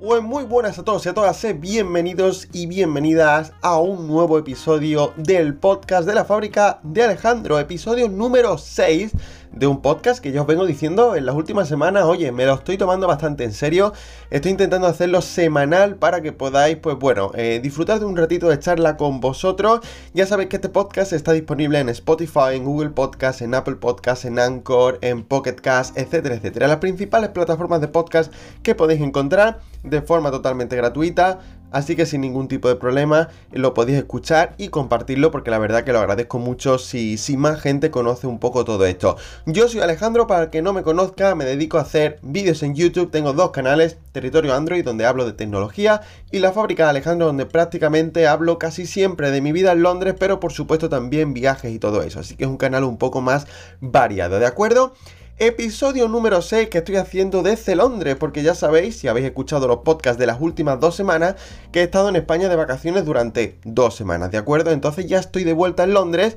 Pues muy buenas a todos y a todas, eh, bienvenidos y bienvenidas a un nuevo episodio del podcast de la fábrica de Alejandro, episodio número 6 de un podcast que yo os vengo diciendo en las últimas semanas, oye, me lo estoy tomando bastante en serio, estoy intentando hacerlo semanal para que podáis, pues bueno, eh, disfrutar de un ratito de charla con vosotros. Ya sabéis que este podcast está disponible en Spotify, en Google Podcast, en Apple Podcast, en Anchor, en Pocket Cast, etcétera, etcétera. Las principales plataformas de podcast que podéis encontrar de forma totalmente gratuita. Así que sin ningún tipo de problema lo podéis escuchar y compartirlo porque la verdad que lo agradezco mucho si, más gente conoce un poco todo esto. Yo soy Alejandro, para el que no me conozca, me dedico a hacer vídeos en YouTube, tengo dos canales, Territorio Android donde hablo de tecnología y La Fábrica de Alejandro donde prácticamente hablo casi siempre de mi vida en Londres, pero por supuesto también viajes y todo eso. Así que es un canal un poco más variado, ¿de acuerdo? Episodio número 6 que estoy haciendo desde Londres, porque ya sabéis, si habéis escuchado los podcasts de las últimas dos semanas, que he estado en España de vacaciones durante dos semanas, ¿de acuerdo? Entonces ya estoy de vuelta en Londres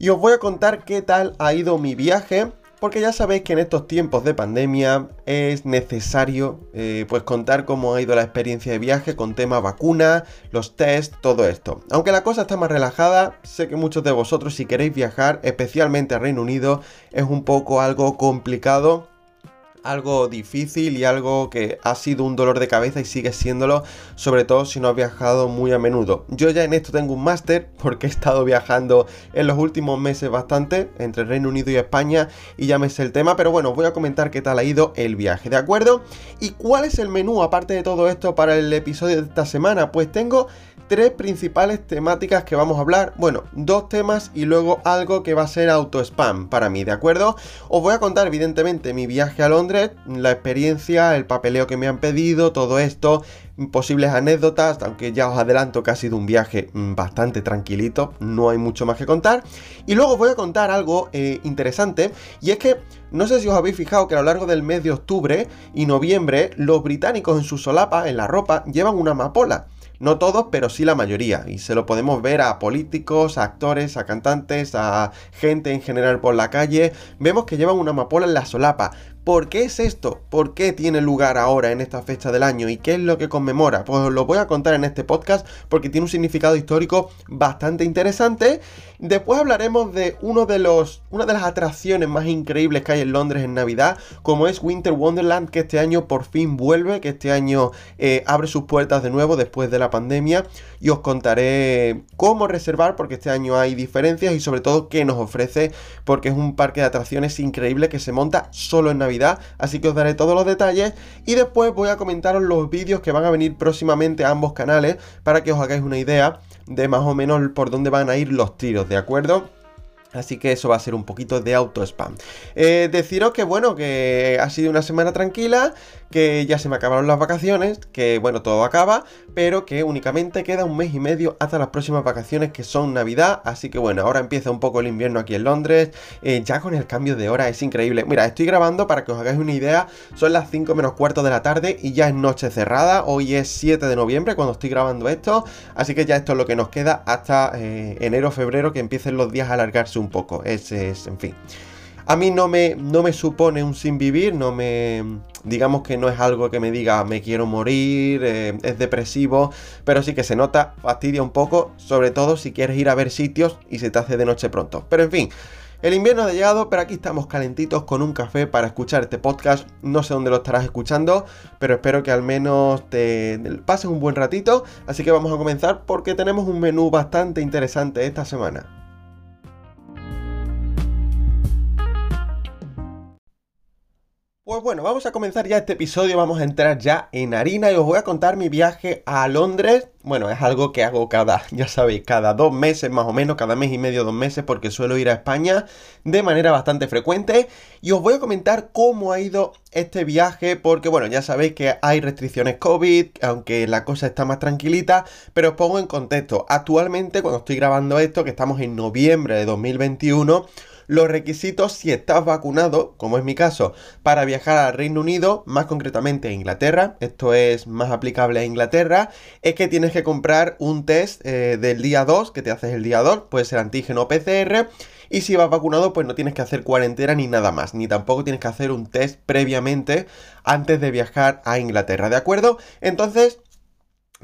y os voy a contar qué tal ha ido mi viaje porque ya sabéis que en estos tiempos de pandemia es necesario eh, pues contar cómo ha ido la experiencia de viaje con tema vacuna, los test, todo esto. Aunque la cosa está más relajada, sé que muchos de vosotros si queréis viajar, especialmente a Reino Unido, es un poco algo complicado algo difícil y algo que ha sido un dolor de cabeza y sigue siéndolo, sobre todo si no has viajado muy a menudo. Yo ya en esto tengo un máster porque he estado viajando en los últimos meses bastante entre Reino Unido y España y ya me sé el tema, pero bueno, voy a comentar qué tal ha ido el viaje, ¿de acuerdo? ¿Y cuál es el menú aparte de todo esto para el episodio de esta semana? Pues tengo tres principales temáticas que vamos a hablar. Bueno, dos temas y luego algo que va a ser auto spam para mí, ¿de acuerdo? Os voy a contar evidentemente mi viaje a Londres, la experiencia, el papeleo que me han pedido, todo esto, posibles anécdotas, aunque ya os adelanto que ha sido un viaje mm, bastante tranquilito, no hay mucho más que contar. Y luego os voy a contar algo eh, interesante, y es que no sé si os habéis fijado que a lo largo del mes de octubre y noviembre, los británicos en su solapa, en la ropa, llevan una amapola. No todos, pero sí la mayoría. Y se lo podemos ver a políticos, a actores, a cantantes, a gente en general por la calle. Vemos que llevan una amapola en la solapa. ¿Por qué es esto? ¿Por qué tiene lugar ahora en esta fecha del año? ¿Y qué es lo que conmemora? Pues os lo voy a contar en este podcast porque tiene un significado histórico bastante interesante. Después hablaremos de uno de los, una de las atracciones más increíbles que hay en Londres en Navidad, como es Winter Wonderland, que este año por fin vuelve, que este año eh, abre sus puertas de nuevo después de la pandemia. Y os contaré cómo reservar, porque este año hay diferencias y sobre todo qué nos ofrece, porque es un parque de atracciones increíble que se monta solo en Navidad así que os daré todos los detalles y después voy a comentaros los vídeos que van a venir próximamente a ambos canales para que os hagáis una idea de más o menos por dónde van a ir los tiros, ¿de acuerdo? Así que eso va a ser un poquito de auto spam. Eh, deciros que bueno, que ha sido una semana tranquila, que ya se me acabaron las vacaciones, que bueno, todo acaba, pero que únicamente queda un mes y medio hasta las próximas vacaciones que son Navidad. Así que bueno, ahora empieza un poco el invierno aquí en Londres, eh, ya con el cambio de hora es increíble. Mira, estoy grabando para que os hagáis una idea, son las 5 menos cuarto de la tarde y ya es noche cerrada, hoy es 7 de noviembre cuando estoy grabando esto, así que ya esto es lo que nos queda hasta eh, enero, febrero, que empiecen los días a alargarse un poco. Es, es en fin. A mí no me, no me supone un sin vivir, no me. Digamos que no es algo que me diga me quiero morir, eh, es depresivo, pero sí que se nota, fastidia un poco, sobre todo si quieres ir a ver sitios y se te hace de noche pronto. Pero en fin, el invierno ha llegado, pero aquí estamos calentitos con un café para escuchar este podcast. No sé dónde lo estarás escuchando, pero espero que al menos te pases un buen ratito. Así que vamos a comenzar porque tenemos un menú bastante interesante esta semana. Pues bueno, vamos a comenzar ya este episodio, vamos a entrar ya en harina y os voy a contar mi viaje a Londres. Bueno, es algo que hago cada, ya sabéis, cada dos meses más o menos, cada mes y medio, dos meses, porque suelo ir a España de manera bastante frecuente. Y os voy a comentar cómo ha ido este viaje, porque bueno, ya sabéis que hay restricciones COVID, aunque la cosa está más tranquilita, pero os pongo en contexto. Actualmente, cuando estoy grabando esto, que estamos en noviembre de 2021, los requisitos si estás vacunado, como es mi caso, para viajar al Reino Unido, más concretamente a Inglaterra, esto es más aplicable a Inglaterra, es que tienes que comprar un test eh, del día 2, que te haces el día 2, puede ser antígeno PCR, y si vas vacunado, pues no tienes que hacer cuarentena ni nada más, ni tampoco tienes que hacer un test previamente antes de viajar a Inglaterra, ¿de acuerdo? Entonces,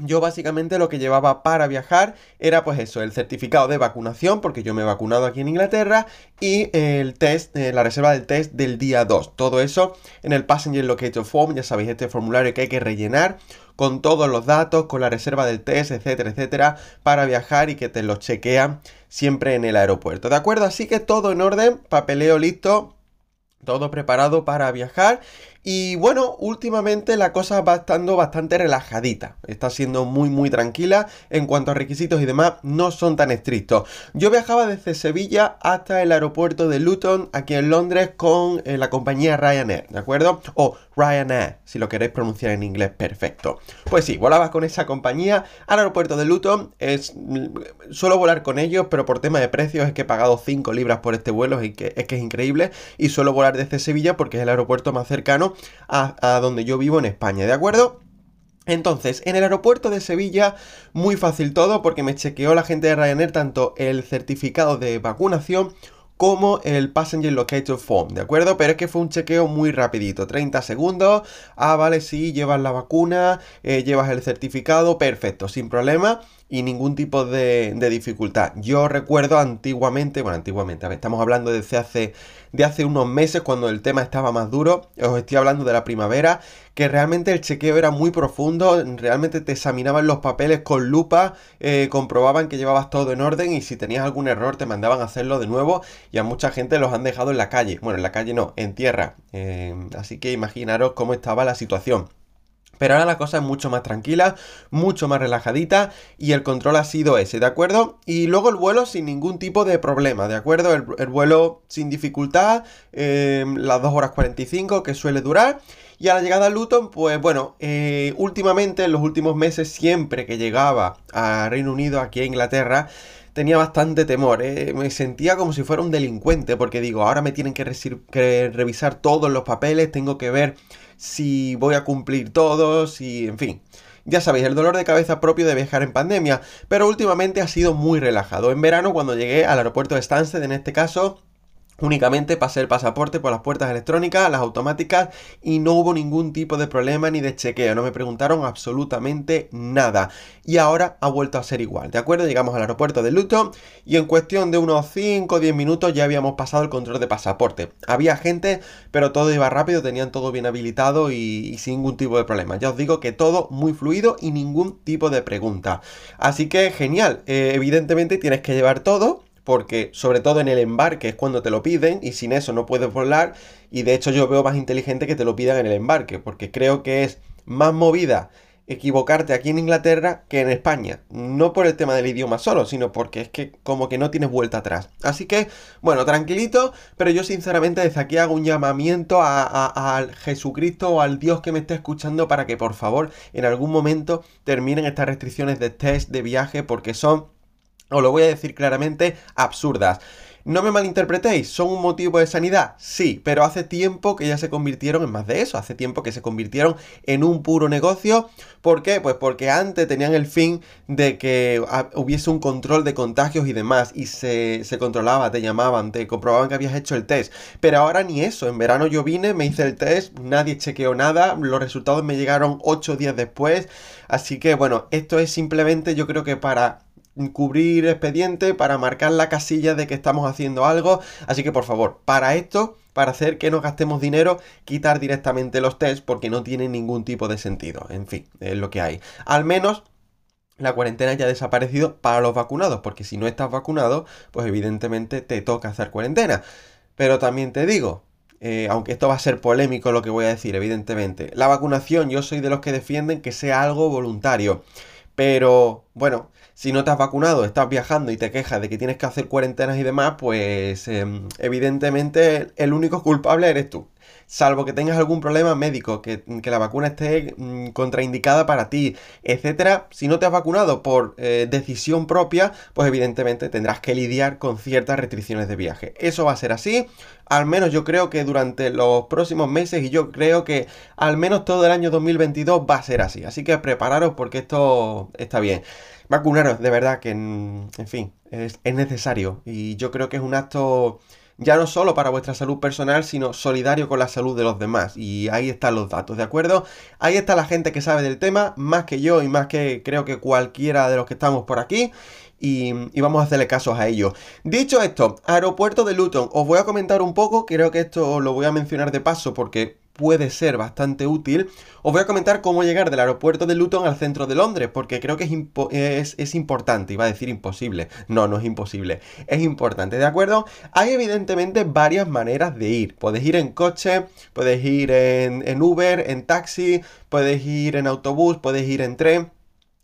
yo básicamente lo que llevaba para viajar era pues eso, el certificado de vacunación, porque yo me he vacunado aquí en Inglaterra, y el test, eh, la reserva del test del día 2. Todo eso en el Passenger Locator Form, ya sabéis, este formulario que hay que rellenar con todos los datos, con la reserva del test, etcétera, etcétera, para viajar y que te lo chequean siempre en el aeropuerto. ¿De acuerdo? Así que todo en orden, papeleo listo, todo preparado para viajar y bueno, últimamente la cosa va estando bastante relajadita. Está siendo muy muy tranquila en cuanto a requisitos y demás, no son tan estrictos. Yo viajaba desde Sevilla hasta el aeropuerto de Luton, aquí en Londres, con eh, la compañía Ryanair, ¿de acuerdo? O Ryanair, si lo queréis pronunciar en inglés, perfecto. Pues sí, volaba con esa compañía al aeropuerto de Luton. Es, mm, suelo volar con ellos, pero por tema de precios es que he pagado 5 libras por este vuelo, es que, es que es increíble. Y suelo volar desde Sevilla porque es el aeropuerto más cercano a, donde yo vivo en España, ¿de acuerdo? Entonces, en el aeropuerto de Sevilla, muy fácil todo porque me chequeó la gente de Ryanair tanto el certificado de vacunación como el Passenger Locator Form, ¿de acuerdo? Pero es que fue un chequeo muy rapidito, 30 segundos, ah, vale, sí, llevas la vacuna, eh, llevas el certificado, perfecto, sin problema y ningún tipo de, dificultad. Yo recuerdo antiguamente, bueno, antiguamente, estamos hablando desde hace, de hace unos meses cuando el tema estaba más duro, os estoy hablando de la primavera, que realmente el chequeo era muy profundo, realmente te examinaban los papeles con lupa, eh, comprobaban que llevabas todo en orden y si tenías algún error te mandaban a hacerlo de nuevo y a mucha gente los han dejado en la calle, bueno, en la calle no, en tierra, eh, así que imaginaros cómo estaba la situación. Pero ahora la cosa es mucho más tranquila, mucho más relajadita y el control ha sido ese, ¿de acuerdo? Y luego el vuelo sin ningún tipo de problema, ¿de acuerdo? El, vuelo sin dificultad, eh, las 2 horas 45 que suele durar. Y a la llegada a Luton, pues bueno, eh, últimamente, en los últimos meses, siempre que llegaba a Reino Unido, aquí a Inglaterra, tenía bastante temor, ¿eh? me sentía como si fuera un delincuente, porque digo, ahora me tienen que, que revisar todos los papeles, tengo que ver si voy a cumplir todos y en fin. Ya sabéis, el dolor de cabeza propio de viajar en pandemia, pero últimamente ha sido muy relajado. En verano, cuando llegué al aeropuerto de Stansted, en este caso, Únicamente pasé el pasaporte por las puertas electrónicas, las automáticas, y no hubo ningún tipo de problema ni de chequeo. No me preguntaron absolutamente nada. Y ahora ha vuelto a ser igual. ¿De acuerdo? Llegamos al aeropuerto de Luton y en cuestión de unos 5 o 10 minutos ya habíamos pasado el control de pasaporte. Había gente, pero todo iba rápido, tenían todo bien habilitado y, sin ningún tipo de problema. Ya os digo que todo muy fluido y ningún tipo de pregunta. Así que genial. Eh, evidentemente tienes que llevar todo porque sobre todo en el embarque es cuando te lo piden y sin eso no puedes volar y de hecho yo veo más inteligente que te lo pidan en el embarque porque creo que es más movida equivocarte aquí en Inglaterra que en España. No por el tema del idioma solo, sino porque es que como que no tienes vuelta atrás. Así que, bueno, tranquilito, pero yo sinceramente desde aquí hago un llamamiento a, Jesucristo o al Dios que me esté escuchando para que por favor en algún momento terminen estas restricciones de test de viaje porque son os lo voy a decir claramente, absurdas. No me malinterpretéis, ¿son un motivo de sanidad? Sí, pero hace tiempo que ya se convirtieron en más de eso, hace tiempo que se convirtieron en un puro negocio. ¿Por qué? Pues porque antes tenían el fin de que hubiese un control de contagios y demás, y se, se controlaba, te llamaban, te comprobaban que habías hecho el test. Pero ahora ni eso, en verano yo vine, me hice el test, nadie chequeó nada, los resultados me llegaron 8 días después, así que bueno, esto es simplemente yo creo que para cubrir expediente, para marcar la casilla de que estamos haciendo algo. Así que por favor, para esto, para hacer que no gastemos dinero, quitar directamente los tests porque no tiene ningún tipo de sentido. En fin, es lo que hay. Al menos la cuarentena ya ha desaparecido para los vacunados, porque si no estás vacunado, pues evidentemente te toca hacer cuarentena. Pero también te digo, eh, aunque esto va a ser polémico lo que voy a decir, evidentemente, la vacunación yo soy de los que defienden que sea algo voluntario. Pero bueno, si no te has vacunado, estás viajando y te quejas de que tienes que hacer cuarentenas y demás, pues em, evidentemente el único culpable eres tú. salvo que tengas algún problema médico, que, la vacuna esté mm, contraindicada para ti, etcétera, si no te has vacunado por eh, decisión propia, pues evidentemente tendrás que lidiar con ciertas restricciones de viaje. Eso va a ser así, al menos yo creo que durante los próximos meses y yo creo que al menos todo el año 2022 va a ser así. Así que prepararos porque esto está bien. Vacunaros, de verdad que, en fin, es, es necesario y yo creo que es un acto ya no solo para vuestra salud personal, sino solidario con la salud de los demás. Y ahí están los datos, ¿de acuerdo? Ahí está la gente que sabe del tema, más que yo y más que creo que cualquiera de los que estamos por aquí. Y, vamos a hacerle casos a ello. Dicho esto, aeropuerto de Luton, os voy a comentar un poco, creo que esto lo voy a mencionar de paso porque puede ser bastante útil, os voy a comentar cómo llegar del aeropuerto de Luton al centro de Londres, porque creo que es, es, importante, iba a decir imposible, no, no es imposible, es importante, ¿de acuerdo? Hay evidentemente varias maneras de ir, puedes ir en coche, puedes ir en, en Uber, en taxi, puedes ir en autobús, puedes ir en tren,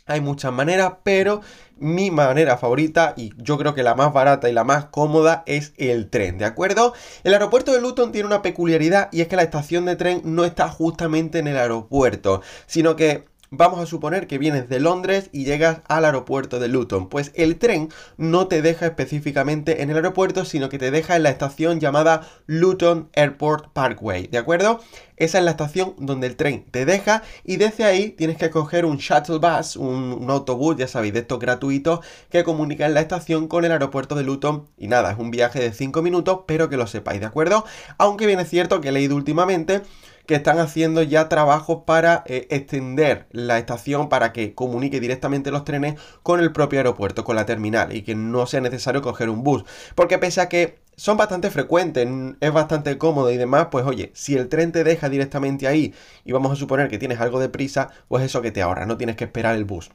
hay muchas maneras, pero mi manera favorita y yo creo que la más barata y la más cómoda es el tren, ¿de acuerdo? El aeropuerto de Luton tiene una peculiaridad y es que la estación de tren no está justamente en el aeropuerto, sino que Vamos a suponer que vienes de Londres y llegas al aeropuerto de Luton. Pues el tren no te deja específicamente en el aeropuerto, sino que te deja en la estación llamada Luton Airport Parkway, ¿de acuerdo? Esa es la estación donde el tren te deja y desde ahí tienes que coger un shuttle bus, un, autobús, ya sabéis, de estos gratuitos que comunican la estación con el aeropuerto de Luton. Y nada, es un viaje de 5 minutos, pero que lo sepáis, ¿de acuerdo? Aunque bien es cierto que he leído últimamente que están haciendo ya trabajos para eh, extender la estación para que comunique directamente los trenes con el propio aeropuerto, con la terminal y que no sea necesario coger un bus. Porque pese a que son bastante frecuentes, es bastante cómodo y demás, pues oye, si el tren te deja directamente ahí y vamos a suponer que tienes algo de prisa, pues eso que te ahorra, no tienes que esperar el bus.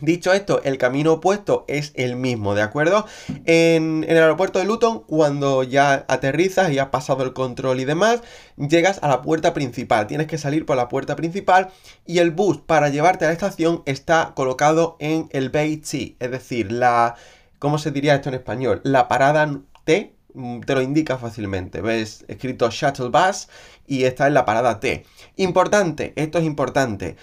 Dicho esto, el camino opuesto es el mismo, ¿de acuerdo? En, el aeropuerto de Luton, cuando ya aterrizas y has pasado el control y demás, llegas a la puerta principal. Tienes que salir por la puerta principal y el bus para llevarte a la estación está colocado en el Bay T, es decir, la... ¿Cómo se diría esto en español? La parada T, mm, te lo indica fácilmente. Ves escrito Shuttle Bus y está en la parada T. Importante, esto es importante.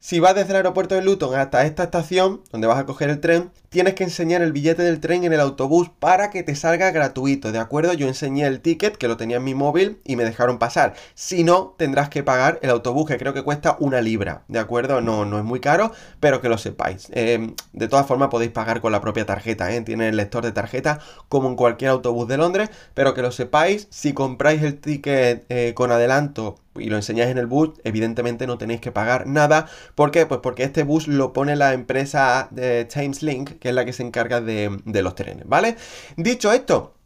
Si vas desde el aeropuerto de Luton hasta esta estación, donde vas a coger el tren, tienes que enseñar el billete del tren en el autobús para que te salga gratuito, ¿de acuerdo? Yo enseñé el ticket, que lo tenía en mi móvil, y me dejaron pasar. Si no, tendrás que pagar el autobús, que creo que cuesta una libra, ¿de acuerdo? No, no es muy caro, pero que lo sepáis. Em, de todas formas, podéis pagar con la propia tarjeta, ¿eh? Tiene el lector de tarjeta como en cualquier autobús de Londres, pero que lo sepáis, si compráis el ticket eh, con adelanto y lo enseñáis en el bus, evidentemente no tenéis que pagar nada. ¿Por qué? Pues porque este bus lo pone la empresa de Thameslink, que es la que se encarga de, los trenes, ¿vale? Dicho esto,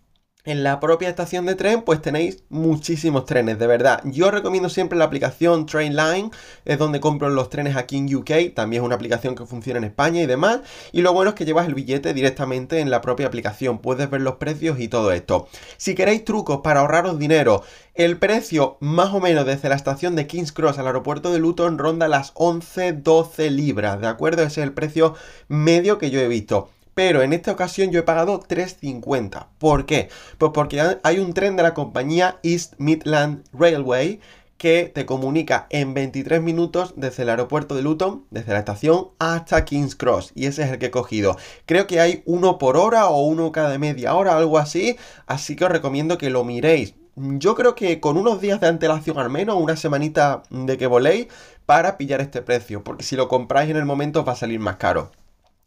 en la propia estación de tren pues tenéis muchísimos trenes, de verdad. Yo recomiendo siempre la aplicación Trainline, es donde compro los trenes aquí en UK, también es una aplicación que funciona en España y demás. Y lo bueno es que llevas el billete directamente en la propia aplicación, puedes ver los precios y todo esto. Si queréis trucos para ahorraros dinero, el precio más o menos desde la estación de King's Cross al aeropuerto de Luton ronda las 11-12 libras, ¿de acuerdo? Ese es el precio medio que yo he visto. Pero en esta ocasión yo he pagado 3.50. ¿Por qué? Pues porque hay un tren de la compañía East Midland Railway que te comunica en 23 minutos desde el aeropuerto de Luton, desde la estación hasta King's Cross. Y ese es el que he cogido. Creo que hay uno por hora o uno cada media hora, algo así. Así que os recomiendo que lo miréis. Yo creo que con unos días de antelación al menos, una semanita de que voléis, para pillar este precio. Porque si lo compráis en el momento os va a salir más caro.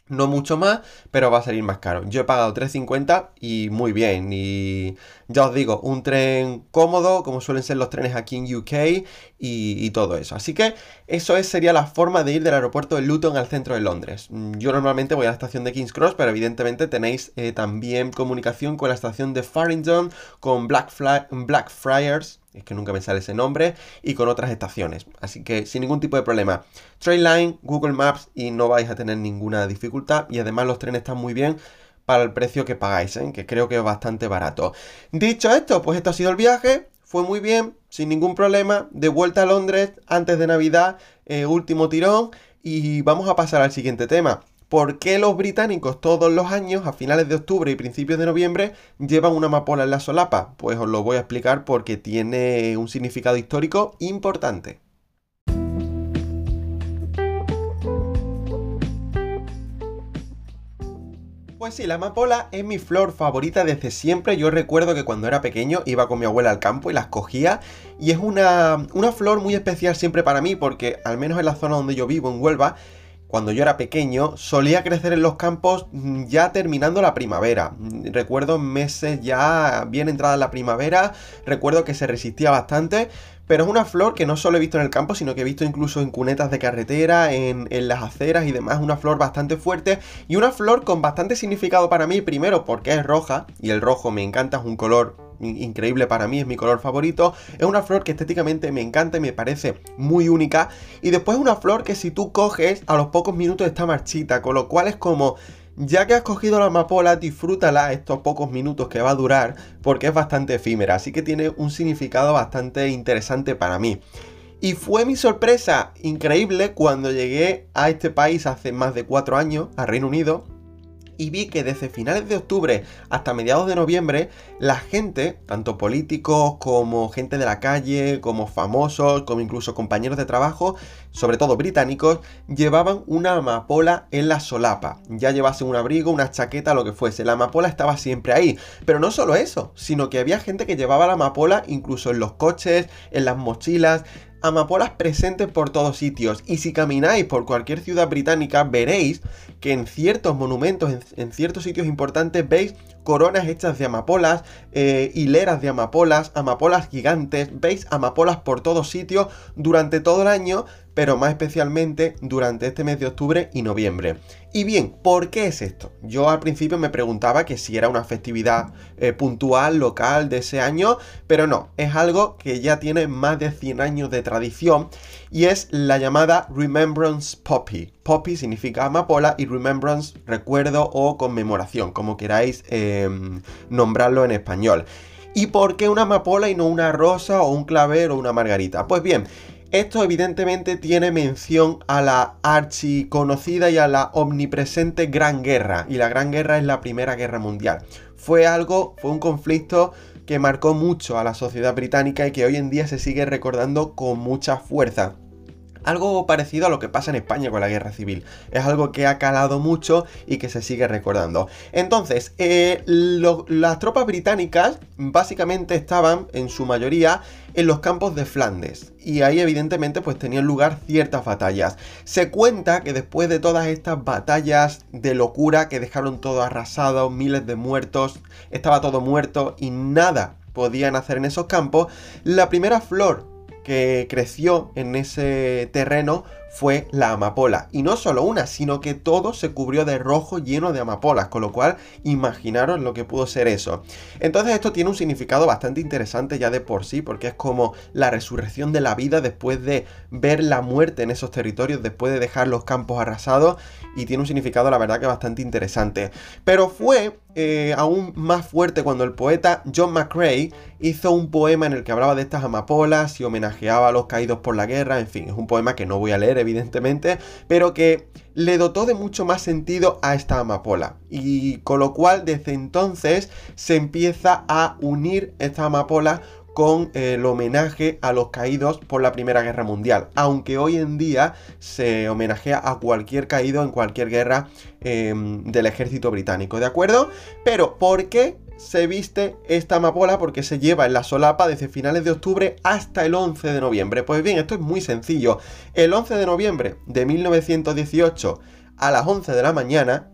No mucho más, pero va a salir más caro. Yo he pagado 3.50 y muy bien. Y ya os digo, un tren cómodo, como suelen ser los trenes aquí en UK y, todo eso. Así que eso es, sería la forma de ir del aeropuerto de Luton al centro de Londres. Yo normalmente voy a la estación de King's Cross, pero evidentemente tenéis eh, también comunicación con la estación de Farringdon, con Blackfriars es que nunca me sale ese nombre, y con otras estaciones. Así que sin ningún tipo de problema. Trainline, Google Maps y no vais a tener ninguna dificultad. Y además los trenes están muy bien para el precio que pagáis, ¿eh? que creo que es bastante barato. Dicho esto, pues esto ha sido el viaje. Fue muy bien, sin ningún problema. De vuelta a Londres antes de Navidad, eh, último tirón. Y vamos a pasar al siguiente tema. ¿Por qué los británicos todos los años, a finales de octubre y principios de noviembre, llevan una amapola en la solapa? Pues os lo voy a explicar porque tiene un significado histórico importante. Pues sí, la amapola es mi flor favorita desde siempre. Yo recuerdo que cuando era pequeño iba con mi abuela al campo y las cogía. Y es una, una flor muy especial siempre para mí porque, al menos en la zona donde yo vivo, en Huelva, cuando yo era pequeño, solía crecer en los campos mm, ya terminando la primavera. Mm, recuerdo meses ya bien entrada la primavera, recuerdo que se resistía bastante, pero es una flor que no solo he visto en el campo, sino que he visto incluso en cunetas de carretera, en, en, las aceras y demás. Una flor bastante fuerte y una flor con bastante significado para mí. Primero porque es roja y el rojo me encanta, es un color increíble para mí, es mi color favorito. Es una flor que estéticamente me encanta y me parece muy única. Y después es una flor que si tú coges, a los pocos minutos está marchita, con lo cual es como... Ya que has cogido la amapola, disfrútala estos pocos minutos que va a durar, porque es bastante efímera, así que tiene un significado bastante interesante para mí. Y fue mi sorpresa increíble cuando llegué a este país hace más de cuatro años, a Reino Unido, y vi que desde finales de octubre hasta mediados de noviembre la gente, tanto políticos como gente de la calle, como famosos, como incluso compañeros de trabajo, sobre todo británicos, llevaban una amapola en la solapa. Ya llevasen un abrigo, una chaqueta, lo que fuese. La amapola estaba siempre ahí. Pero no solo eso, sino que había gente que llevaba la amapola incluso en los coches, en las mochilas amapolas presentes por todos sitios y si camináis por cualquier ciudad británica veréis que en ciertos monumentos, en, ciertos sitios importantes veis coronas hechas de amapolas, eh, hileras de amapolas, amapolas gigantes, veis amapolas por todos sitios durante todo el año, pero más especialmente durante este mes de octubre y noviembre. Y bien, ¿por qué es esto? Yo al principio me preguntaba que si era una festividad eh, puntual, local de ese año, pero no, es algo que ya tiene más de 100 años de tradición y es la llamada Remembrance Poppy. Poppy significa amapola y Remembrance, recuerdo o conmemoración, como queráis em, nombrarlo en español. ¿Y por qué una amapola y no una rosa o un claver o una margarita? Pues bien, esto evidentemente tiene mención a la archiconocida y a la omnipresente Gran Guerra, y la Gran Guerra es la Primera Guerra Mundial. Fue algo, fue un conflicto que marcó mucho a la sociedad británica y que hoy en día se sigue recordando con mucha fuerza. Algo parecido a lo que pasa en España con la guerra civil. Es algo que ha calado mucho y que se sigue recordando. Entonces, eh, las tropas británicas básicamente estaban en su mayoría en los campos de Flandes y ahí evidentemente pues tenían lugar ciertas batallas. Se cuenta que después de todas estas batallas de locura que dejaron todo arrasado, miles de muertos, estaba todo muerto y nada podían hacer en esos campos, la primera flor que creció en ese terreno fue la amapola. Y no solo una, sino que todo se cubrió de rojo lleno de amapolas, con lo cual imaginaros lo que pudo ser eso. Entonces esto tiene un significado bastante interesante ya de por sí, porque es como la resurrección de la vida después de ver la muerte en esos territorios, después de dejar los campos arrasados, y tiene un significado la verdad que bastante interesante. Pero fue eh, aún más fuerte cuando el poeta John McCrae hizo un poema en el que hablaba de estas amapolas y homenajeaba a los caídos por la guerra, en fin, es un poema que no voy a leer evidentemente, pero que le dotó de mucho más sentido a esta amapola. Y con lo cual desde entonces se empieza a unir esta amapola con el homenaje a los caídos por la Primera Guerra Mundial, aunque hoy en día se homenajea a cualquier caído en cualquier guerra em, del ejército británico, ¿de acuerdo? Pero, ¿por qué se viste esta amapola? Porque se lleva en la solapa desde finales de octubre hasta el 11 de noviembre. Pues bien, esto es muy sencillo. El 11 de noviembre de 1918 a las 11 de la mañana,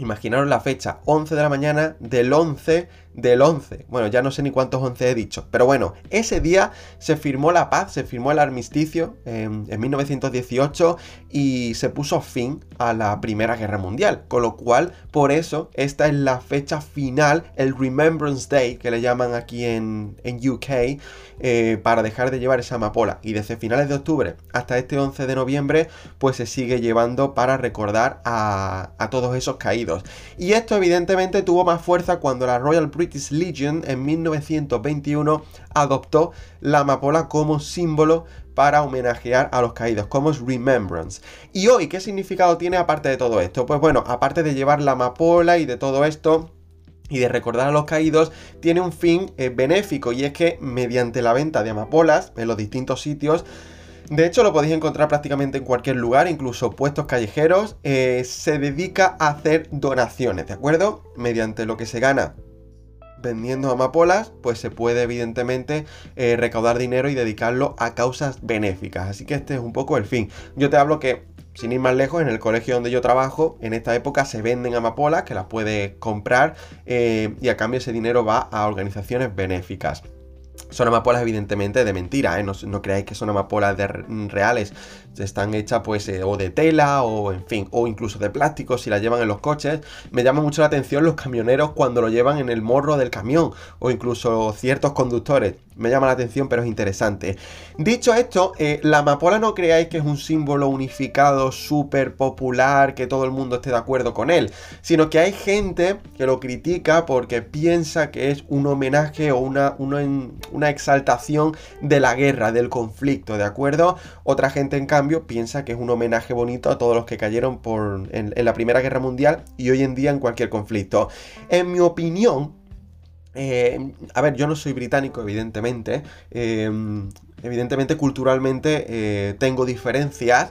imaginaros la fecha, 11 de la mañana del 11 del 11. Bueno, ya no sé ni cuántos 11 he dicho. Pero bueno, ese día se firmó la paz, se firmó el armisticio en, 1918 y se puso fin a la Primera Guerra Mundial. Con lo cual, por eso, esta es la fecha final, el Remembrance Day, que le llaman aquí en, en UK, eh, para dejar de llevar esa amapola. Y desde finales de octubre hasta este 11 de noviembre, pues se sigue llevando para recordar a, a todos esos caídos. Y esto evidentemente tuvo más fuerza cuando la Royal British British Legion en 1921 adoptó la amapola como símbolo para homenajear a los caídos, como es Remembrance. ¿Y hoy qué significado tiene aparte de todo esto? Pues bueno, aparte de llevar la amapola y de todo esto, y de recordar a los caídos tiene un fin eh, benéfico y es que mediante la venta de amapolas en los distintos sitios de hecho, lo podéis encontrar prácticamente en cualquier lugar, incluso puestos callejeros. Eh, se dedica a hacer donaciones, ¿de acuerdo? Mediante lo que se gana vendiendo amapolas, pues se puede evidentemente eh, recaudar dinero y dedicarlo a causas benéficas. Así que este es un poco el fin. Yo te hablo que sin ir más lejos, en el colegio donde yo trabajo, en esta época se venden amapolas que las puedes comprar eh, y a cambio ese dinero va a organizaciones benéficas. Son amapolas evidentemente de mentira, ¿eh? no, creáis que son amapolas de reales, están hechas pues eh, o de tela o en fin, o incluso de plástico si las llevan en los coches. Me llama mucho la atención los camioneros cuando lo llevan en el morro del camión o incluso ciertos conductores me llama la atención, pero es interesante. Dicho esto, eh, la amapola no creáis que es un símbolo unificado, súper popular, que todo el mundo esté de acuerdo con él, sino que hay gente que lo critica porque piensa que es un homenaje o una, una, exaltación de la guerra, del conflicto, ¿de acuerdo? Otra gente, en cambio, piensa que es un homenaje bonito a todos los que cayeron en la Primera Guerra Mundial y hoy en día en cualquier conflicto. En mi opinión, eh, a ver, yo no soy británico, evidentemente. Eh, evidentemente, culturalmente eh, tengo diferencias.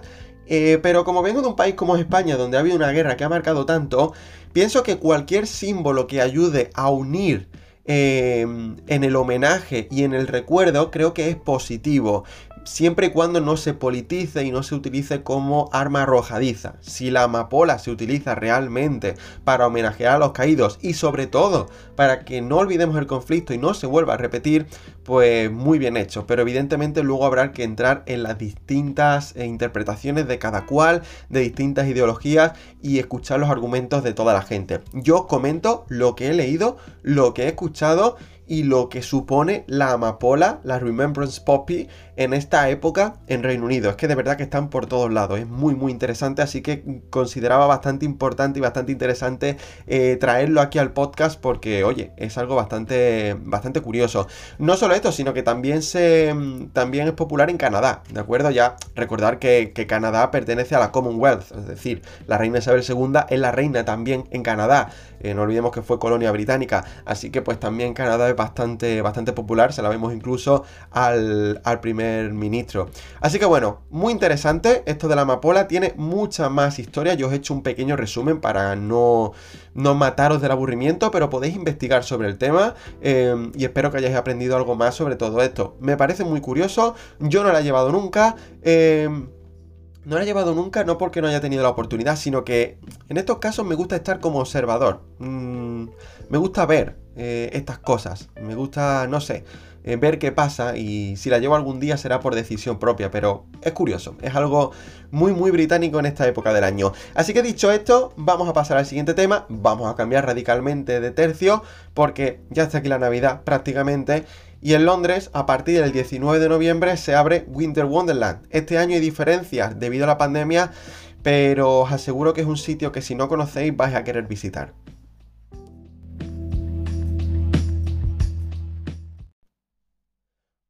pero como vengo de un país como España, donde ha habido una guerra que ha marcado tanto, pienso que cualquier símbolo que ayude a unir en el homenaje y en el recuerdo, creo que es positivo siempre y cuando no se politice y no se utilice como arma arrojadiza. Si la amapola se utiliza realmente para homenajear a los caídos y sobre todo para que no olvidemos el conflicto y no se vuelva a repetir, pues muy bien hecho. Pero evidentemente luego habrá que entrar en las distintas eh, interpretaciones de cada cual, de distintas ideologías y escuchar los argumentos de toda la gente. Yo comento lo que he leído, lo que he escuchado y lo que supone la amapola, la Remembrance Poppy, en esta época en Reino Unido. Es que de verdad que están por todos lados, es muy muy interesante, así que consideraba bastante importante y bastante interesante eh, traerlo aquí al podcast porque, oye, es algo bastante, bastante curioso. No solo esto, sino que también, se, también es popular en Canadá, ¿de acuerdo? Ya recordar que, que Canadá pertenece a la Commonwealth, es decir, la reina Isabel II es la reina también en Canadá. Eh, no olvidemos que fue colonia británica, así que pues también Canadá es bastante, bastante popular, se la vemos incluso al, primer ministro. Así que bueno, muy interesante esto de la amapola, tiene mucha más historia, yo os he hecho un pequeño resumen para no, no mataros del aburrimiento, pero podéis investigar sobre el tema eh, y espero que hayáis aprendido algo más sobre todo esto. Me parece muy curioso, yo no la he llevado nunca. Eh, no la he llevado nunca, no porque no haya tenido la oportunidad, sino que en estos casos me gusta estar como observador. Mm, me gusta ver eh, estas cosas. Me gusta, no sé, eh, ver qué pasa y si la llevo algún día será por decisión propia, pero es curioso. Es algo muy, muy británico en esta época del año. Así que dicho esto, vamos a pasar al siguiente tema. Vamos a cambiar radicalmente de tercio porque ya está aquí la Navidad prácticamente y en Londres, a partir del 19 de noviembre, se abre Winter Wonderland. Este año hay diferencias debido a la pandemia, pero os aseguro que es un sitio que si no conocéis vais a querer visitar.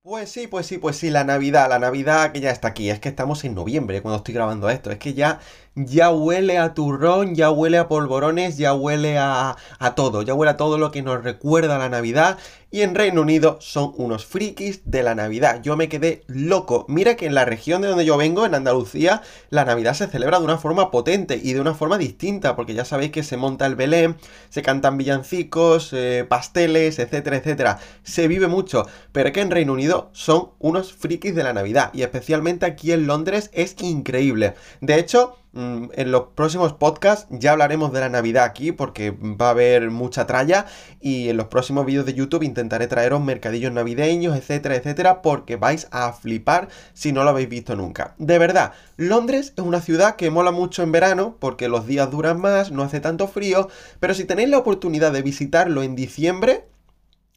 Pues sí, pues sí, pues sí, la Navidad, la Navidad que ya está aquí. Es que estamos en noviembre cuando estoy grabando esto. Es que ya ya huele a turrón, ya huele a polvorones, ya huele a, a todo, ya huele a todo lo que nos recuerda la Navidad. Y en Reino Unido son unos frikis de la Navidad. Yo me quedé loco. Mira que en la región de donde yo vengo, en Andalucía, la Navidad se celebra de una forma potente y de una forma distinta, porque ya sabéis que se monta el Belén, se cantan villancicos, eh, pasteles, etcétera, etcétera. Se vive mucho, pero que en Reino Unido son unos frikis de la Navidad y especialmente aquí en Londres es increíble. De hecho, en los próximos podcasts ya hablaremos de la Navidad aquí porque va a haber mucha tralla y en los próximos vídeos de YouTube intentaré traeros mercadillos navideños, etcétera, etcétera, porque vais a flipar si no lo habéis visto nunca. De verdad, Londres es una ciudad que mola mucho en verano porque los días duran más, no hace tanto frío, pero si tenéis la oportunidad de visitarlo en diciembre,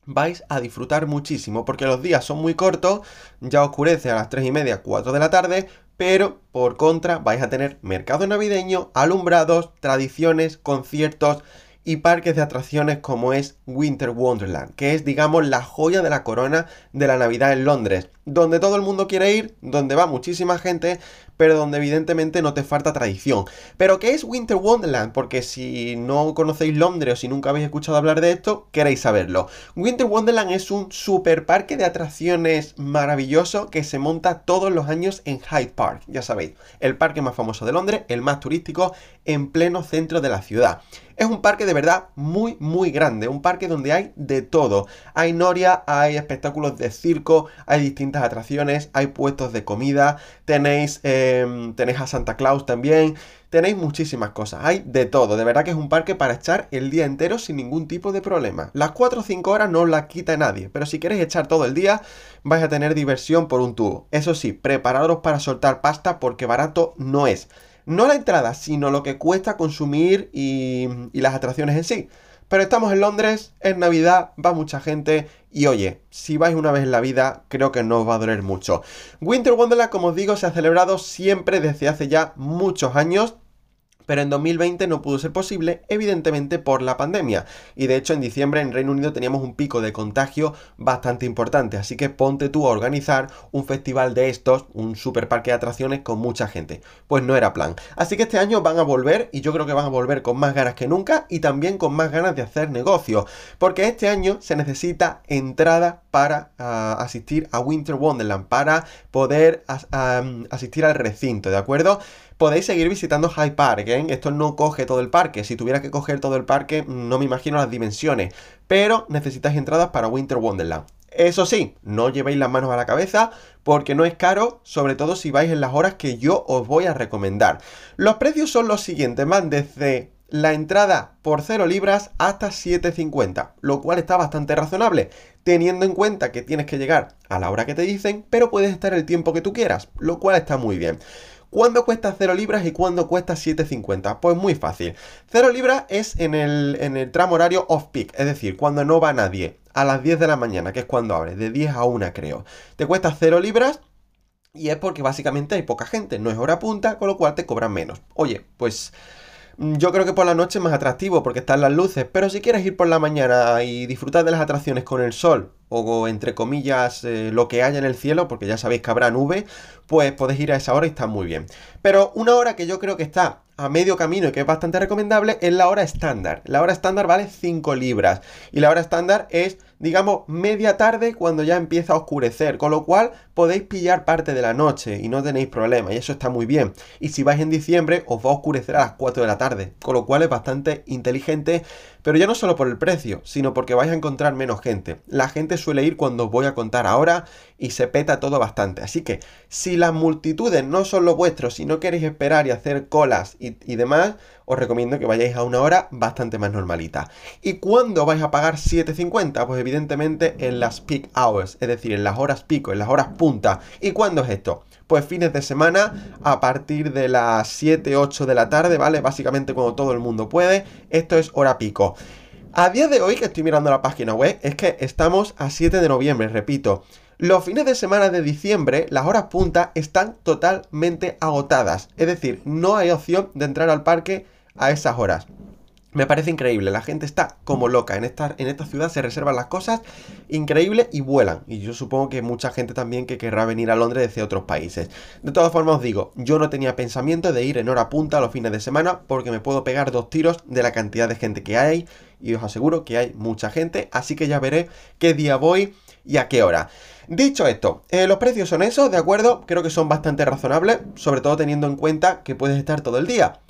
vais a disfrutar muchísimo porque los días son muy cortos, ya oscurece a las 3 y media, 4 de la tarde, pero por contra vais a tener mercado navideño, alumbrados, tradiciones, conciertos y parques de atracciones como es Winter Wonderland, que es digamos la joya de la corona de la Navidad en Londres, donde todo el mundo quiere ir, donde va muchísima gente, pero donde evidentemente no te falta tradición. Pero ¿qué es Winter Wonderland? Porque si no conocéis Londres o si nunca habéis escuchado hablar de esto, queréis saberlo. Winter Wonderland es un super parque de atracciones maravilloso que se monta todos los años en Hyde Park, ya sabéis, el parque más famoso de Londres, el más turístico, en pleno centro de la ciudad. Es un parque de verdad muy, muy grande. Un parque donde hay de todo. Hay noria, hay espectáculos de circo, hay distintas atracciones, hay puestos de comida, tenéis, em, tenéis a Santa Claus también. Tenéis muchísimas cosas, hay de todo. De verdad que es un parque para echar el día entero sin ningún tipo de problema. Las 4 o 5 horas no las quita nadie, pero si queréis echar todo el día, vais a tener diversión por un tubo. Eso sí, prepararos para soltar pasta porque barato no es no la entrada, sino lo que cuesta consumir y, las atracciones en sí. Pero estamos en Londres, es Navidad, va mucha gente y oye, si vais una vez en la vida, creo que no os va a doler mucho. Winter Wonderland, como os digo, se ha celebrado siempre desde hace ya muchos años pero en 2020 no pudo ser posible, evidentemente por la pandemia. Y de hecho en diciembre en Reino Unido teníamos un pico de contagio bastante importante, así que ponte tú a organizar un festival de estos, un super parque de atracciones con mucha gente. Pues no era plan. Así que este año van a volver y yo creo que van a volver con más ganas que nunca y también con más ganas de hacer negocio, porque este año se necesita entrada para ah, asistir a Winter Wonderland, para poder asistir al recinto, ¿de acuerdo? Podéis seguir visitando Hyde Park, ¿eh? Esto no coge todo el parque. Si tuviera que coger todo el parque, no me imagino las dimensiones. Pero necesitáis entradas para Winter Wonderland. Eso sí, no llevéis las manos a la cabeza porque no es caro, sobre todo si vais en las horas que yo os voy a recomendar. Los precios son los siguientes, van desde la entrada por 0 libras hasta 7.50, lo cual está bastante razonable, teniendo en cuenta que tienes que llegar a la hora que te dicen, pero puedes estar el tiempo que tú quieras, lo cual está muy bien. ¿Cuándo cuesta 0 libras y cuándo cuesta 7,50? Pues muy fácil. 0 libras es en el, en el tramo horario off-peak, es decir, cuando no va nadie, a las 10 de la mañana, que es cuando abre, de 10 a 1 creo. Te cuesta 0 libras y es porque básicamente hay poca gente, no es hora punta, con lo cual te cobran menos. Oye, pues yo creo que por la noche es más atractivo porque están las luces, pero si quieres ir por la mañana y disfrutar de las atracciones con el sol o entre comillas eh, lo que haya en el cielo, porque ya sabéis que habrá nube, pues podéis ir a esa hora y está muy bien. Pero una hora que yo creo que está a medio camino y que es bastante recomendable es la hora estándar. La hora estándar vale 5 libras y la hora estándar es, digamos, media tarde cuando ya empieza a oscurecer, con lo cual podéis pillar parte de la noche y no tenéis problema y eso está muy bien. Y si vais en diciembre os va a oscurecer a las 4 de la tarde, con lo cual es bastante inteligente, pero ya no solo por el precio, sino porque vais a encontrar menos gente. La gente suele ir cuando os voy a contar ahora y se peta todo bastante. Así que si las multitudes no son lo vuestro, si no queréis esperar y hacer colas y, demás, os recomiendo que vayáis a una hora bastante más normalita. ¿Y cuándo vais a pagar 7.50? Pues evidentemente en las peak hours, es decir, en las horas pico, en las horas punta. ¿Y cuándo es esto? Pues fines de semana a partir de las 7, 8 de la tarde, ¿vale? Básicamente cuando todo el mundo puede. Esto es hora pico. A día de hoy que estoy mirando la página web es que estamos a 7 de noviembre, repito. Los fines de semana de diciembre, las horas punta están totalmente agotadas. Es decir, no hay opción de entrar al parque a esas horas. Me parece increíble, la gente está como loca. En esta, en esta ciudad se reservan las cosas increíble y vuelan. Y yo supongo que mucha gente también que querrá venir a Londres desde otros países. De todas formas os digo, yo no tenía pensamiento de ir en hora punta los fines de semana porque me puedo pegar dos tiros de la cantidad de gente que hay. Y os aseguro que hay mucha gente, así que ya veré qué día voy y a qué hora. Dicho esto, eh, los precios son esos, ¿de acuerdo? Creo que son bastante razonables, sobre todo teniendo en cuenta que puedes estar todo el día.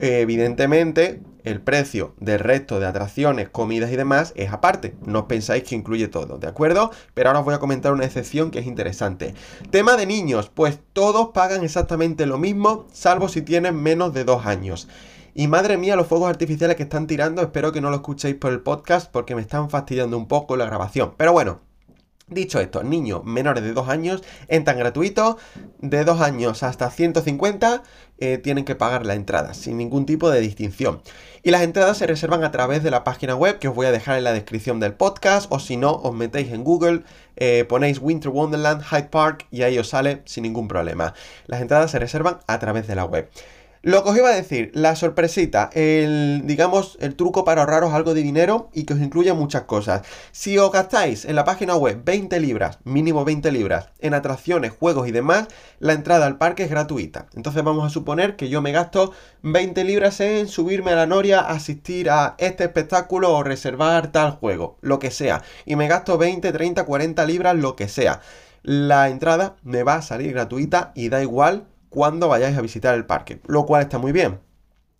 evidentemente, el precio del resto de atracciones, comidas y demás es aparte. No os pensáis que incluye todo, ¿de acuerdo? Pero ahora os voy a comentar una excepción que es interesante. Tema de niños, pues todos pagan exactamente lo mismo, salvo si tienen menos de dos años. Y madre mía, los fuegos artificiales que están tirando, espero que no lo escuchéis por el podcast porque me están fastidiando un poco la grabación. Pero bueno, Dicho esto, niños menores de 2 años entran gratuitos, de 2 años hasta 150 eh, tienen que pagar la entrada, sin ningún tipo de distinción. Y las entradas se reservan a través de la página web que os voy a dejar en la descripción del podcast, o si no, os metéis en Google, eh, ponéis Winter Wonderland Hyde Park y ahí os sale sin ningún problema. Las entradas se reservan a través de la web. Lo que os iba a decir, la sorpresita, el, digamos, el truco para ahorraros algo de dinero y que os incluya muchas cosas. Si os gastáis en la página web 20 libras, mínimo 20 libras, en atracciones, juegos y demás, la entrada al parque es gratuita. Entonces vamos a suponer que yo me gasto 20 libras en subirme a la noria, asistir a este espectáculo o reservar tal juego, lo que sea. Y me gasto 20, 30, 40 libras, lo que sea. La entrada me va a salir gratuita y da igual cuando vayáis a visitar el parque, lo cual está muy bien.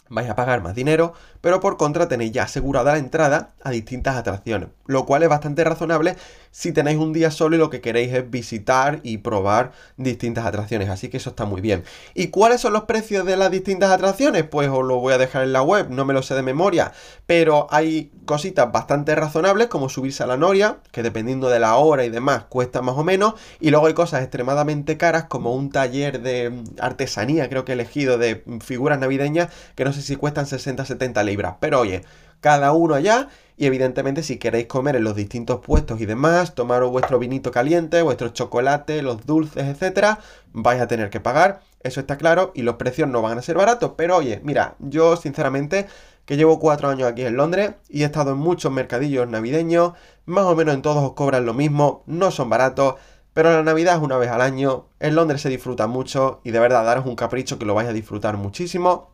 Vais a pagar más dinero, pero por contra tenéis ya asegurada la entrada a distintas atracciones, lo cual es bastante razonable si tenéis un día solo y lo que queréis es visitar y probar distintas atracciones, así que eso está muy bien. ¿Y cuáles son los precios de las distintas atracciones? Pues os lo voy a dejar en la web, no me lo sé de memoria, pero hay cositas bastante razonables como subirse a la noria, que dependiendo de la hora y demás cuesta más o menos, y luego hay cosas extremadamente caras como un taller de artesanía, creo que he elegido, de figuras navideñas, que no sé si cuestan 60-70 libras pero oye, cada uno allá y evidentemente si queréis comer en los distintos puestos y demás, tomaros vuestro vinito caliente, vuestro chocolate, los dulces, etcétera, vais a tener que pagar, eso está claro y los precios no van a ser baratos, pero oye, mira, yo sinceramente que llevo cuatro años aquí en Londres y he estado en muchos mercadillos navideños, más o menos en todos os cobran lo mismo, no son baratos, pero la Navidad es una vez al año, en Londres se disfruta mucho y de verdad daros un capricho que lo vais a disfrutar muchísimo.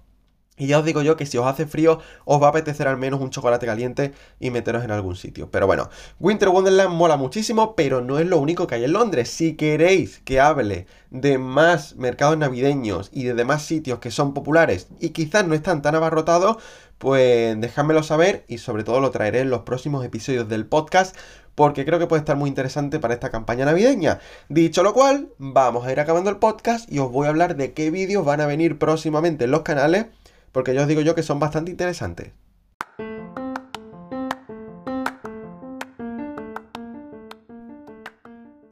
Y ya os digo yo que si os hace frío, os va a apetecer al menos un chocolate caliente y meteros en algún sitio. Pero bueno, Winter Wonderland mola muchísimo, pero no es lo único que hay en Londres. Si queréis que hable de más mercados navideños y de demás sitios que son populares y quizás no están tan abarrotados, pues dejádmelo saber y sobre todo lo traeré en los próximos episodios del podcast porque creo que puede estar muy interesante para esta campaña navideña. Dicho lo cual, vamos a ir acabando el podcast y os voy a hablar de qué vídeos van a venir próximamente en los canales porque yo os digo yo que son bastante interesantes.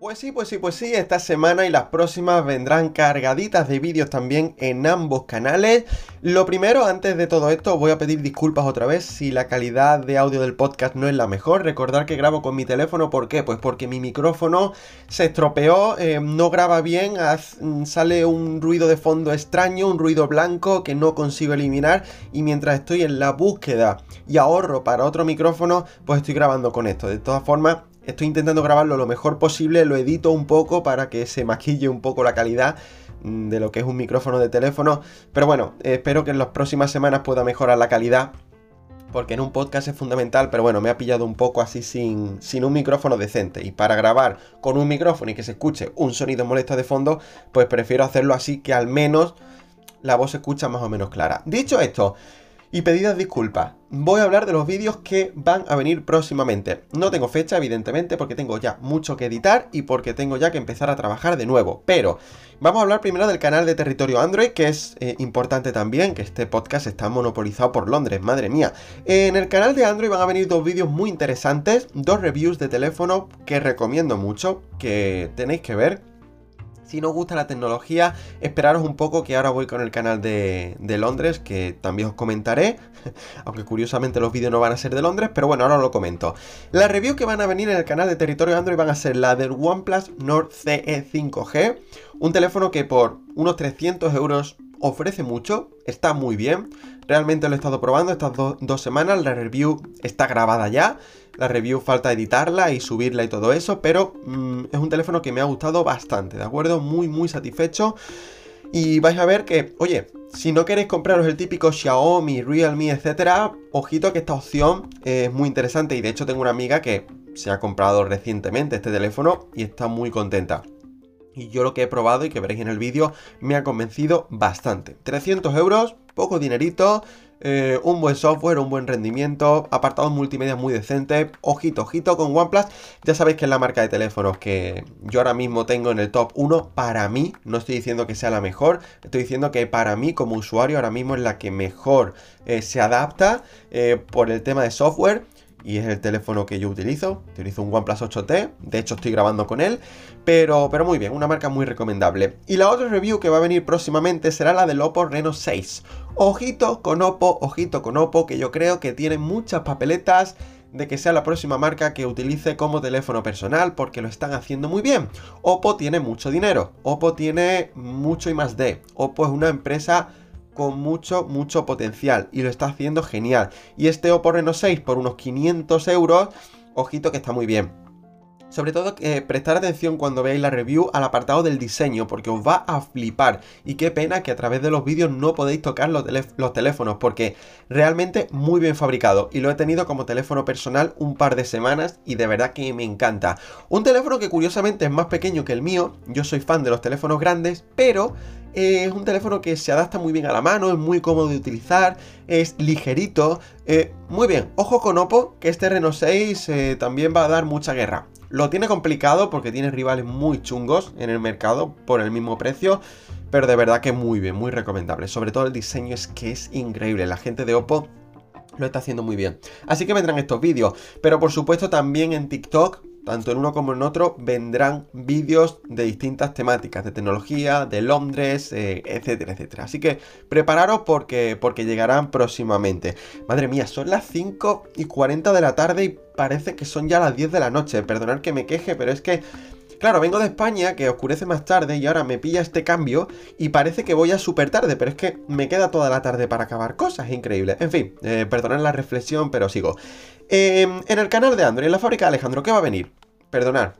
Pues sí, pues sí, pues sí, esta semana y las próximas vendrán cargaditas de vídeos también en ambos canales. Lo primero, antes de todo esto, voy a pedir disculpas otra vez si la calidad de audio del podcast no es la mejor. Recordar que grabo con mi teléfono, ¿por qué? Pues porque mi micrófono se estropeó, eh, no graba bien, sale un ruido de fondo extraño, un ruido blanco que no consigo eliminar y mientras estoy en la búsqueda y ahorro para otro micrófono, pues estoy grabando con esto. De todas formas, Estoy intentando grabarlo lo mejor posible, lo edito un poco para que se maquille un poco la calidad mm, de lo que es un micrófono de teléfono. Pero bueno, espero que en las próximas semanas pueda mejorar la calidad. Porque en un podcast es fundamental, pero bueno, me ha pillado un poco así sin, sin un micrófono decente. Y para grabar con un micrófono y que se escuche un sonido molesto de fondo, pues prefiero hacerlo así que al menos la voz se escucha más o menos clara. Dicho esto, y pedidas disculpas. Voy a hablar de los vídeos que van a venir próximamente. No tengo fecha, evidentemente, porque tengo ya mucho que editar y porque tengo ya que empezar a trabajar de nuevo. Pero vamos a hablar primero del canal de territorio Android, que es eh, importante también, que este podcast está monopolizado por Londres, madre mía. En el canal de Android van a venir dos vídeos muy interesantes, dos reviews de teléfono que recomiendo mucho, que tenéis que ver. Si no os gusta la tecnología, esperaros un poco que ahora voy con el canal de, Londres, que también os comentaré, aunque curiosamente los vídeos no van a ser de Londres, pero bueno, ahora lo comento. Las reviews que van a venir en el canal de Territorio Android van a ser la del OnePlus Nord CE 5G, un teléfono que por unos 300 euros ofrece mucho, está muy bien, realmente lo he estado probando estas dos semanas, la review está grabada ya, la review falta editarla y subirla y todo eso, pero mm, es un teléfono que me ha gustado bastante, ¿de acuerdo? Muy, muy satisfecho. Y vais a ver que, oye, si no queréis compraros el típico Xiaomi, Realme, etcétera, ojito que esta opción es muy interesante. Y de hecho tengo una amiga que se ha comprado recientemente este teléfono y está muy contenta. Y yo lo que he probado y que veréis en el vídeo me ha convencido bastante. 300 euros, poco dinerito, eh, un buen software, un buen rendimiento, apartados multimedia muy decentes, ojito, ojito con OnePlus, ya sabéis que es la marca de teléfonos que yo ahora mismo tengo en el top 1 para mí, no estoy diciendo que sea la mejor, estoy diciendo que para mí como usuario ahora mismo es la que mejor eh, se adapta eh, por el tema de software y es el teléfono que yo utilizo. Utilizo un OnePlus 8T, de hecho estoy grabando con él, pero, pero muy bien, una marca muy recomendable. Y la otra review que va a venir próximamente será la del Oppo Reno 6. Ojito con Oppo, ojito con Oppo, que yo creo que tiene muchas papeletas de que sea la próxima marca que utilice como teléfono personal porque lo están haciendo muy bien. Oppo tiene mucho dinero, Oppo tiene mucho y más de. Oppo es una empresa con mucho, mucho potencial y lo está haciendo genial. Y este Oppo Reno 6 por unos 500 euros, ojito que está muy bien. Sobre todo, eh, prestar atención cuando veáis la review al apartado del diseño, porque os va a flipar. Y qué pena que a través de los vídeos no podéis tocar los, teléfonos, porque realmente muy bien fabricado. Y lo he tenido como teléfono personal un par de semanas y de verdad que me encanta. Un teléfono que curiosamente es más pequeño que el mío. Yo soy fan de los teléfonos grandes, pero eh, es un teléfono que se adapta muy bien a la mano, es muy cómodo de utilizar, es ligerito. Eh, muy bien, ojo con Oppo, que este Reno 6 también va a dar mucha guerra. Lo tiene complicado porque tiene rivales muy chungos en el mercado por el mismo precio, pero de verdad que muy bien, muy recomendable. Sobre todo el diseño es que es increíble. La gente de Oppo lo está haciendo muy bien. Así que vendrán estos vídeos, pero por supuesto también en TikTok tanto en uno como en otro, vendrán vídeos de distintas temáticas, de tecnología, de Londres, eh, etcétera, etcétera. Así que prepararos porque, porque llegarán próximamente. Madre mía, son las 5 y 40 de la tarde y parece que son ya las 10 de la noche. Perdonad que me queje, pero es que... Claro, vengo de España, que oscurece más tarde y ahora me pilla este cambio y parece que voy a súper tarde, pero es que me queda toda la tarde para acabar cosas, increíble. En fin, eh, perdonad la reflexión, pero sigo. Em, en el canal de Android, en la fábrica de Alejandro, ¿qué va a venir? Perdonad.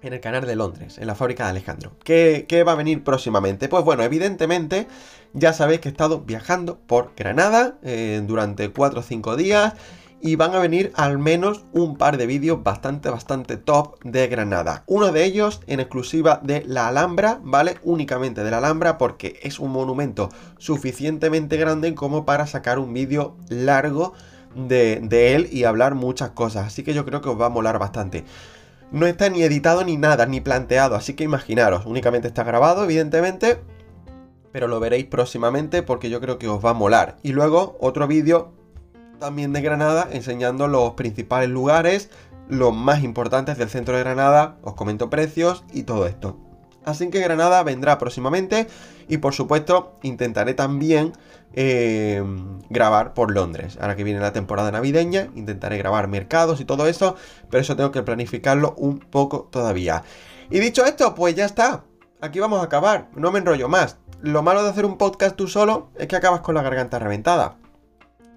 En el canal de Londres, en la fábrica de Alejandro. ¿Qué, va a venir próximamente? Pues bueno, evidentemente ya sabéis que he estado viajando por Granada eh, durante 4 o 5 días y van a venir al menos un par de vídeos bastante, bastante top de Granada. Uno de ellos en exclusiva de la Alhambra, ¿vale? Únicamente de la Alhambra porque es un monumento suficientemente grande como para sacar un vídeo largo de, él y hablar muchas cosas. Así que yo creo que os va a molar bastante. No está ni editado ni nada, ni planteado, así que imaginaros, únicamente está grabado, evidentemente, pero lo veréis próximamente porque yo creo que os va a molar. Y luego otro vídeo también de Granada enseñando los principales lugares, los más importantes del centro de Granada, os comento precios y todo esto. Así que Granada vendrá próximamente y por supuesto intentaré también eh, grabar por Londres. Ahora que viene la temporada navideña, intentaré grabar mercados y todo eso, pero eso tengo que planificarlo un poco todavía. Y dicho esto, pues ya está. Aquí vamos a acabar, no me enrollo más. Lo malo de hacer un podcast tú solo es que acabas con la garganta reventada.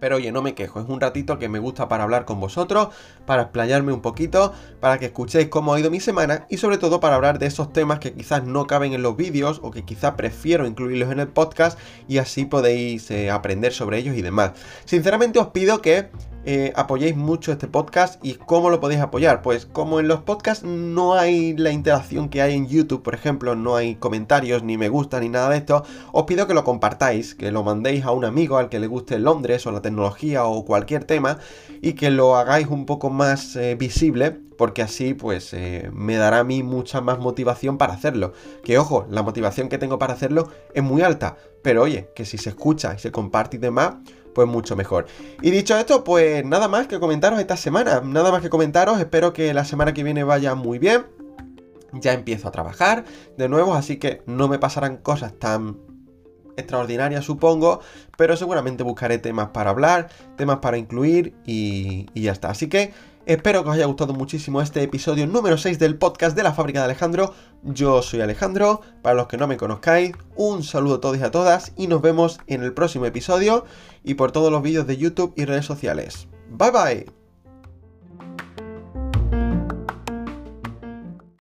Pero oye, no me quejo, es un ratito que me gusta para hablar con vosotros, para explayarme un poquito, para que escuchéis cómo ha ido mi semana y sobre todo para hablar de esos temas que quizás no caben en los vídeos o que quizás prefiero incluirlos en el podcast y así podéis eh, aprender sobre ellos y demás. Sinceramente os pido que eh, apoyéis mucho este podcast y cómo lo podéis apoyar. Pues como en los podcasts no hay la interacción que hay en YouTube, por ejemplo, no hay comentarios, ni me gusta, ni nada de esto, os pido que lo compartáis, que lo mandéis a un amigo al que le guste Londres o la tecnología o cualquier tema y que lo hagáis un poco más eh, visible porque así pues eh, me dará a mí mucha más motivación para hacerlo. Que ojo, la motivación que tengo para hacerlo es muy alta, pero oye, que si se escucha y se comparte y demás, pues mucho mejor. Y dicho esto, pues nada más que comentaros esta semana, nada más que comentaros, espero que la semana que viene vaya muy bien. Ya empiezo a trabajar de nuevo, así que no me pasarán cosas tan extraordinarias, supongo, pero seguramente buscaré temas para hablar, temas para incluir y, y ya está. Así que Espero que os haya gustado muchísimo este episodio número 6 del podcast de la fábrica de Alejandro. Yo soy Alejandro, para los que no me conozcáis, un saludo a todos y a todas y nos vemos en el próximo episodio y por todos los vídeos de YouTube y redes sociales. Bye bye.